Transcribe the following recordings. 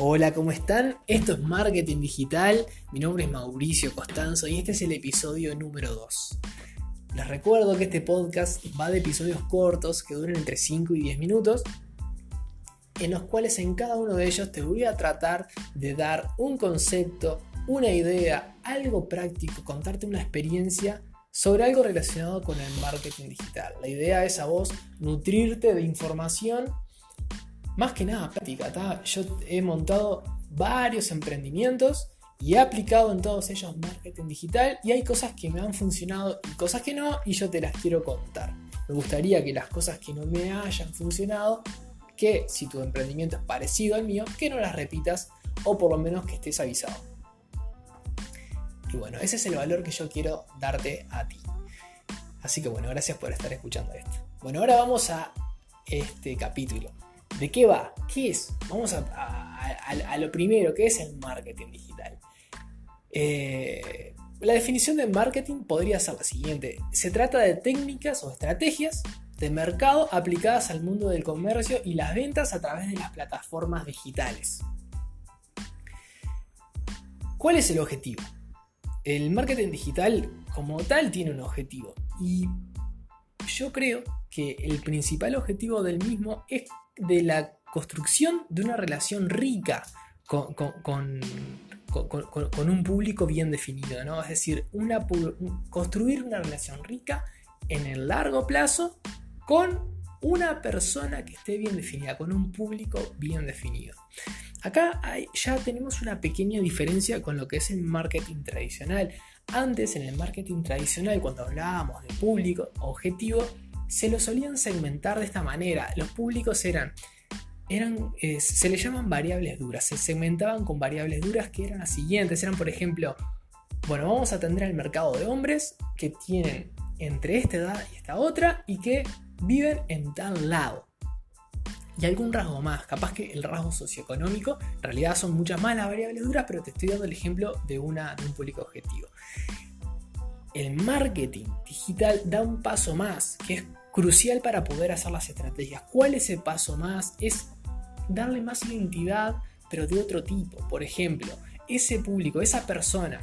Hola, ¿cómo están? Esto es Marketing Digital, mi nombre es Mauricio Costanzo y este es el episodio número 2. Les recuerdo que este podcast va de episodios cortos que duran entre 5 y 10 minutos, en los cuales en cada uno de ellos te voy a tratar de dar un concepto, una idea, algo práctico, contarte una experiencia sobre algo relacionado con el marketing digital. La idea es a vos nutrirte de información más que nada práctica. Yo he montado varios emprendimientos y he aplicado en todos ellos marketing digital y hay cosas que me han funcionado y cosas que no y yo te las quiero contar. Me gustaría que las cosas que no me hayan funcionado, que si tu emprendimiento es parecido al mío, que no las repitas o por lo menos que estés avisado. Y bueno, ese es el valor que yo quiero darte a ti. Así que bueno, gracias por estar escuchando esto. Bueno, ahora vamos a este capítulo. ¿De qué va? ¿Qué es? Vamos a, lo primero, ¿qué es el marketing digital? Eh, la definición de marketing podría ser la siguiente. Se trata de técnicas o estrategias de mercado aplicadas al mundo del comercio y las ventas a través de las plataformas digitales. ¿Cuál es el objetivo? El marketing digital como tal tiene un objetivo y yo creo que el principal objetivo del mismo es de la construcción de una relación rica con, un público bien definido, ¿no? Es decir, una, construir una relación rica en el largo plazo con una persona que esté bien definida, con un público bien definido. Acá ya tenemos una pequeña diferencia con lo que es el marketing tradicional. Antes, en el marketing tradicional, cuando hablábamos de público objetivo, se lo solían segmentar de esta manera. Los públicos eran, eran eh, se le llaman variables duras, se segmentaban con variables duras que eran las siguientes. Eran, por ejemplo, bueno, vamos a atender el mercado de hombres que tienen entre esta edad y esta otra y que viven en tal lado. Y algún rasgo más, capaz que el rasgo socioeconómico, en realidad son muchas más las variables duras, pero te estoy dando el ejemplo de, una, de un público objetivo el marketing digital da un paso más, que es crucial para poder hacer las estrategias. ¿Cuál es el paso más? Es darle más identidad, pero de otro tipo. Por ejemplo, ese público, esa persona,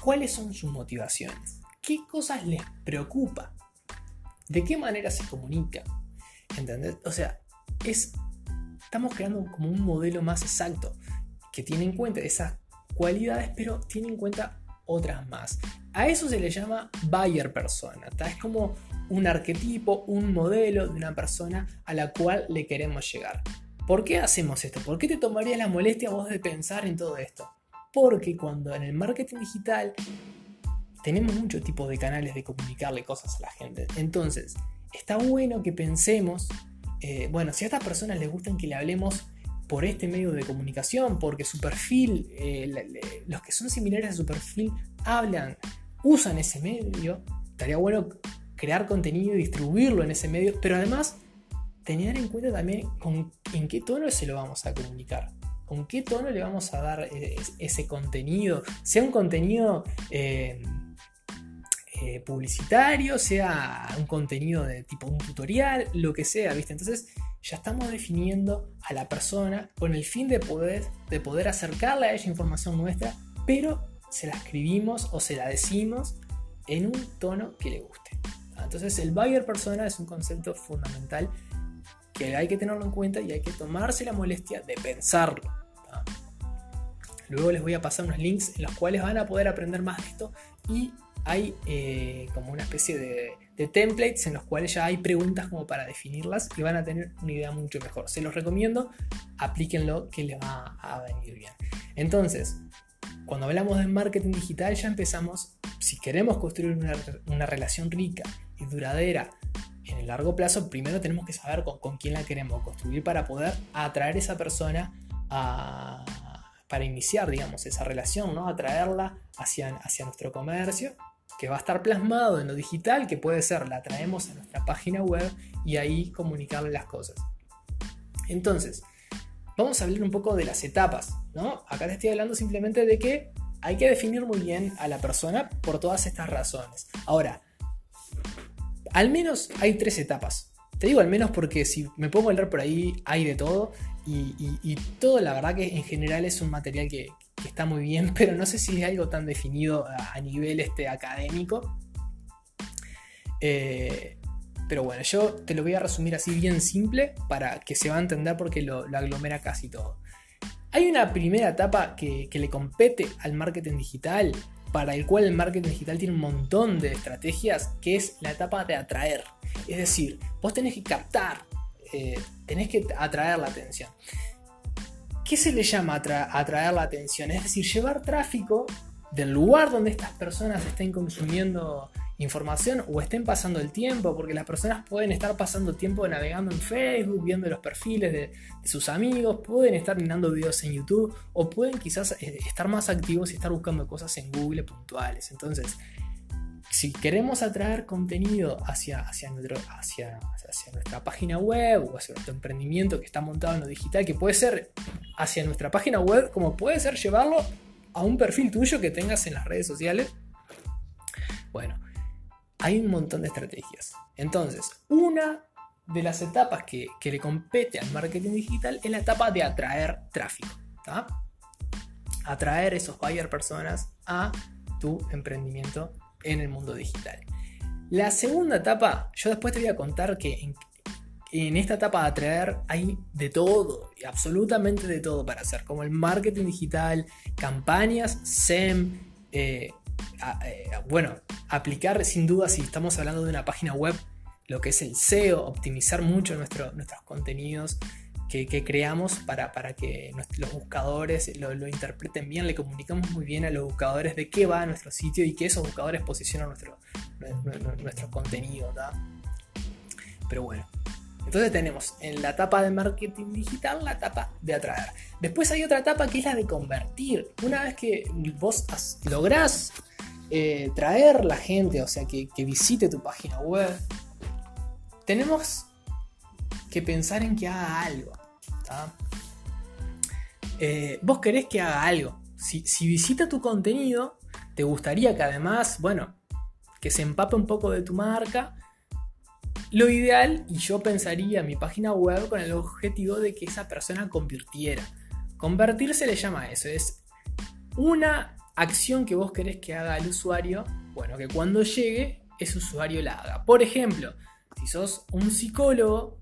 ¿cuáles son sus motivaciones? ¿Qué cosas les preocupa? ¿De qué manera se comunica? ¿Entendés? O sea, es, estamos creando como un modelo más exacto que tiene en cuenta esas cualidades, pero tiene en cuenta otras más. A eso se le llama buyer persona. Es como un arquetipo, un modelo de una persona a la cual le queremos llegar. ¿Por qué hacemos esto? ¿Por qué te tomarías la molestia vos de pensar en todo esto? Porque cuando en el marketing digital tenemos muchos tipos de canales de comunicarle cosas a la gente. Entonces, está bueno que pensemos, eh, bueno, si a estas personas les gustan que le hablemos por este medio de comunicación, porque su perfil, eh, los que son similares a su perfil hablan, usan ese medio, estaría bueno crear contenido y distribuirlo en ese medio, pero además tener en cuenta también con, en qué tono se lo vamos a comunicar, con qué tono le vamos a dar eh, ese contenido, sea un contenido... Eh, publicitario, sea un contenido de tipo un tutorial, lo que sea, ¿viste? Entonces ya estamos definiendo a la persona con el fin de poder, de poder acercarle a ella información nuestra, pero se la escribimos o se la decimos en un tono que le guste. Entonces el buyer persona es un concepto fundamental que hay que tenerlo en cuenta y hay que tomarse la molestia de pensarlo. Luego les voy a pasar unos links en los cuales van a poder aprender más de esto y hay eh, como una especie de, templates en los cuales ya hay preguntas como para definirlas y van a tener una idea mucho mejor. Se los recomiendo, aplíquenlo que les va a venir bien. Entonces, cuando hablamos de marketing digital ya empezamos, si queremos construir una, una relación rica y duradera en el largo plazo, primero tenemos que saber con, quién la queremos construir para poder atraer a esa persona para iniciar, digamos, esa relación, ¿no? Atraerla hacia, hacia nuestro comercio que va a estar plasmado en lo digital, que puede ser, la traemos a nuestra página web y ahí comunicarle las cosas. Entonces, vamos a hablar un poco de las etapas, ¿no? Acá te estoy hablando simplemente de que hay que definir muy bien a la persona por todas estas razones. Ahora, al menos hay tres etapas. Te digo al menos porque si me pongo a leer por ahí hay de todo y, todo, la verdad que en general es un material que, está muy bien, pero no sé si es algo tan definido a, nivel este, académico. Eh, pero bueno, yo te lo voy a resumir así bien simple para que se va a entender porque lo, aglomera casi todo. Hay una primera etapa que, le compete al marketing digital, para el cual el marketing digital tiene un montón de estrategias, que es la etapa de atraer. Es decir, vos tenés que captar, eh, tenés que atraer la atención. ¿Qué se le llama atraer la atención? Es decir, llevar tráfico del lugar donde estas personas estén consumiendo información o estén pasando el tiempo, porque las personas pueden estar pasando tiempo navegando en Facebook, viendo los perfiles de, sus amigos, pueden estar mirando videos en YouTube o pueden quizás eh, estar más activos y estar buscando cosas en Google puntuales. Entonces, si queremos atraer contenido hacia, hacia, hacia, hacia nuestra página web o hacia nuestro emprendimiento que está montado en lo digital, que puede ser hacia nuestra página web, como puede ser llevarlo a un perfil tuyo que tengas en las redes sociales, bueno, hay un montón de estrategias. Entonces, una de las etapas que, le compete al marketing digital es la etapa de atraer tráfico. Atraer esos buyer personas a tu emprendimiento en el mundo digital. La segunda etapa, yo después te voy a contar que en, esta etapa de atraer hay de todo, absolutamente de todo para hacer, como el marketing digital, campañas, SEM, eh, eh, bueno, aplicar sin duda si estamos hablando de una página web, lo que es el SEO, optimizar mucho nuestros contenidos que, creamos para, para, que los buscadores lo, interpreten bien, le comunicamos muy bien a los buscadores de qué va a nuestro sitio y que esos buscadores posicionan nuestro, nuestro, contenido. Pero bueno, entonces tenemos en la etapa de marketing digital la etapa de atraer. Después hay otra etapa que es la de convertir. Una vez que vos lográs eh, traer la gente, o sea, que, visite tu página web, tenemos que pensar en que haga algo. Eh, vos querés que haga algo. Si, si, visita tu contenido, te gustaría que además, bueno, que se empape un poco de tu marca. Lo ideal, y yo pensaría mi página web con el objetivo de que esa persona convirtiera. Convertir se le llama eso, es una acción que vos querés que haga el usuario, bueno, que cuando llegue, ese usuario la haga. Por ejemplo, si sos un psicólogo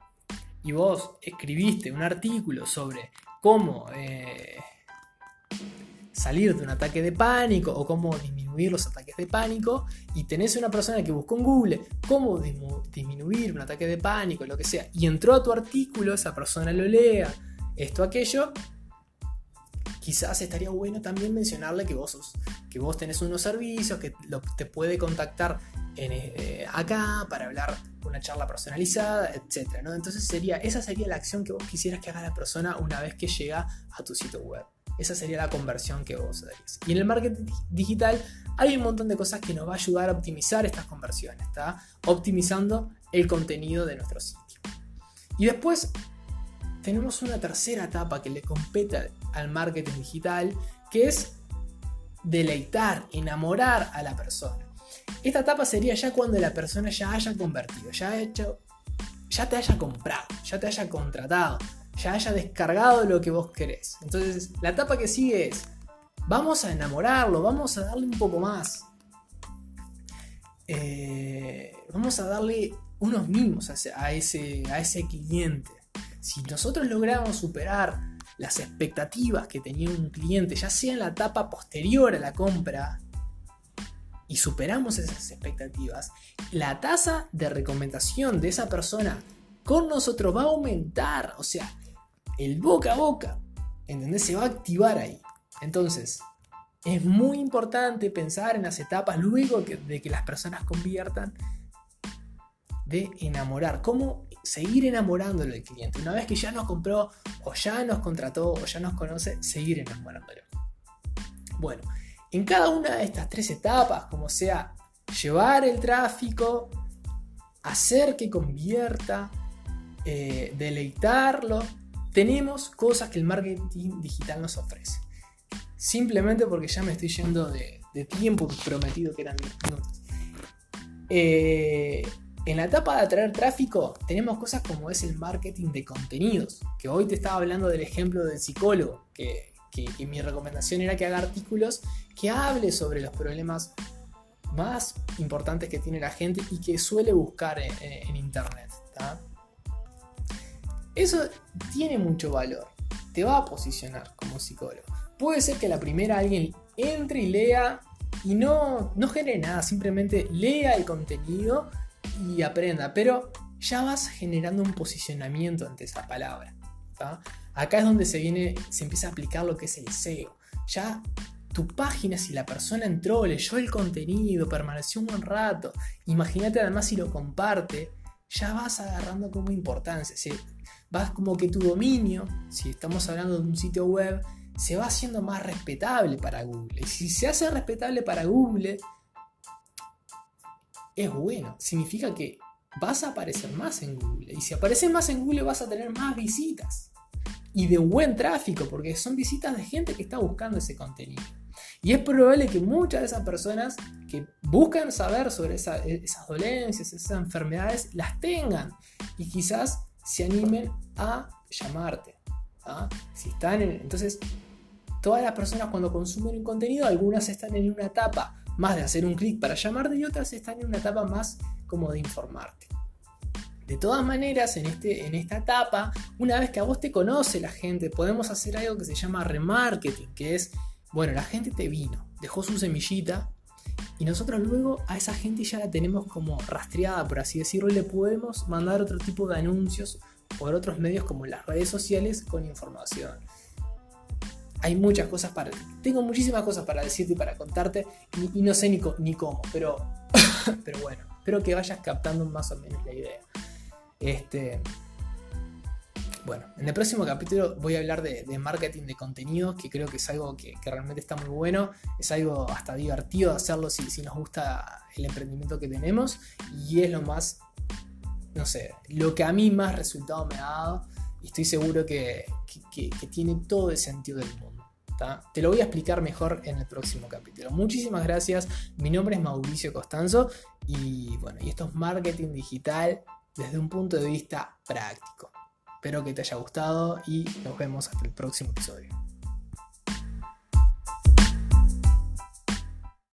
y vos escribiste un artículo sobre cómo eh, salir de un ataque de pánico o cómo disminuir los ataques de pánico y tenés una persona que buscó en Google cómo disminuir un ataque de pánico, lo que sea, y entró a tu artículo, esa persona lo lea, esto, aquello, quizás estaría bueno también mencionarle que vos, que vos tenés unos servicios, que te puede contactar eh, acá para hablar una charla personalizada, etc. Entonces sería, esa sería la acción que vos quisieras que haga la persona una vez que llega a tu sitio web. Esa sería la conversión que vos darías. Y en el marketing digital hay un montón de cosas que nos va a ayudar a optimizar estas conversiones, ¿está? Optimizando el contenido de nuestro sitio. Y después tenemos una tercera etapa que le compete al marketing digital, que es deleitar, enamorar a la persona. Esta etapa sería ya cuando la persona ya haya convertido, ya, hecho, ya te haya comprado, ya te haya contratado, ya haya descargado lo que vos querés. Entonces, la etapa que sigue es, vamos a enamorarlo, vamos a darle un poco más. Eh, vamos a darle unos mimos a ese, a ese cliente si nosotros logramos superar las expectativas que tenía un cliente, ya sea en la etapa posterior a la compra, y superamos esas expectativas, la tasa de recomendación de esa persona con nosotros va a aumentar. O sea, el boca a boca, ¿entendés? Se va a activar ahí. Entonces, es muy importante pensar en las etapas luego de que las personas conviertan de enamorar. ¿Cómo seguir enamorándolo del cliente? Una vez que ya nos compró, o ya nos contrató, o ya nos conoce, seguir enamorándolo. Bueno, en cada una de estas tres etapas, como sea llevar el tráfico, hacer que convierta, eh, deleitarlo, tenemos cosas que el marketing digital nos ofrece. Simplemente porque ya me estoy yendo de, tiempo prometido que eran minutos. Eh, En la etapa de atraer tráfico tenemos cosas como es el marketing de contenidos, que hoy te estaba hablando del ejemplo del psicólogo, que, mi recomendación era que haga artículos que hable sobre los problemas más importantes que tiene la gente y que suele buscar en, internet. Eso tiene mucho valor, te va a posicionar como psicólogo. Puede ser que la primera alguien entre y lea y no, no genere nada, simplemente lea el contenido y aprenda, pero ya vas generando un posicionamiento ante esa palabra. Acá es donde se viene, se empieza a aplicar lo que es el SEO. Ya tu página, si la persona entró, leyó el contenido, permaneció un buen rato, imagínate además si lo comparte, ya vas agarrando como importancia. Vas como que tu dominio, si estamos hablando de un sitio web, se va haciendo más respetable para Google. Y si se hace respetable para Google, es bueno. Significa que vas a aparecer más en Google. Y si apareces más en Google vas a tener más visitas. Y de buen tráfico, porque son visitas de gente que está buscando ese contenido. Y es probable que muchas de esas personas que buscan saber sobre esas dolencias, esas enfermedades, las tengan. Y quizás se animen a llamarte. ¿ah? Si están en, entonces, todas las personas cuando consumen un contenido, algunas están en una etapa más de hacer un clic para llamarte y otras están en una etapa más como de informarte. De todas maneras, en, este, en esta etapa, una vez que a vos te conoce la gente, podemos hacer algo que se llama remarketing, que es, bueno, la gente te vino, dejó su semillita y nosotros luego a esa gente ya la tenemos como rastreada, por así decirlo, y le podemos mandar otro tipo de anuncios por otros medios como las redes sociales con información hay muchas cosas para. Tengo muchísimas cosas para decirte y para contarte, y, no sé ni, ni cómo, pero, pero bueno, espero que vayas captando más o menos la idea. Este. Bueno, en el próximo capítulo voy a hablar de, marketing de contenidos, que creo que es algo que, realmente está muy bueno, es algo hasta divertido hacerlo si, si, nos gusta el emprendimiento que tenemos y es lo más, no sé, lo que a mí más resultado me ha dado y estoy seguro que, tiene todo el sentido del mundo. Te lo voy a explicar mejor en el próximo capítulo. Muchísimas gracias. Mi nombre es Mauricio Costanzo y bueno, y esto es marketing digital desde un punto de vista práctico. Espero que te haya gustado y nos vemos hasta el próximo episodio.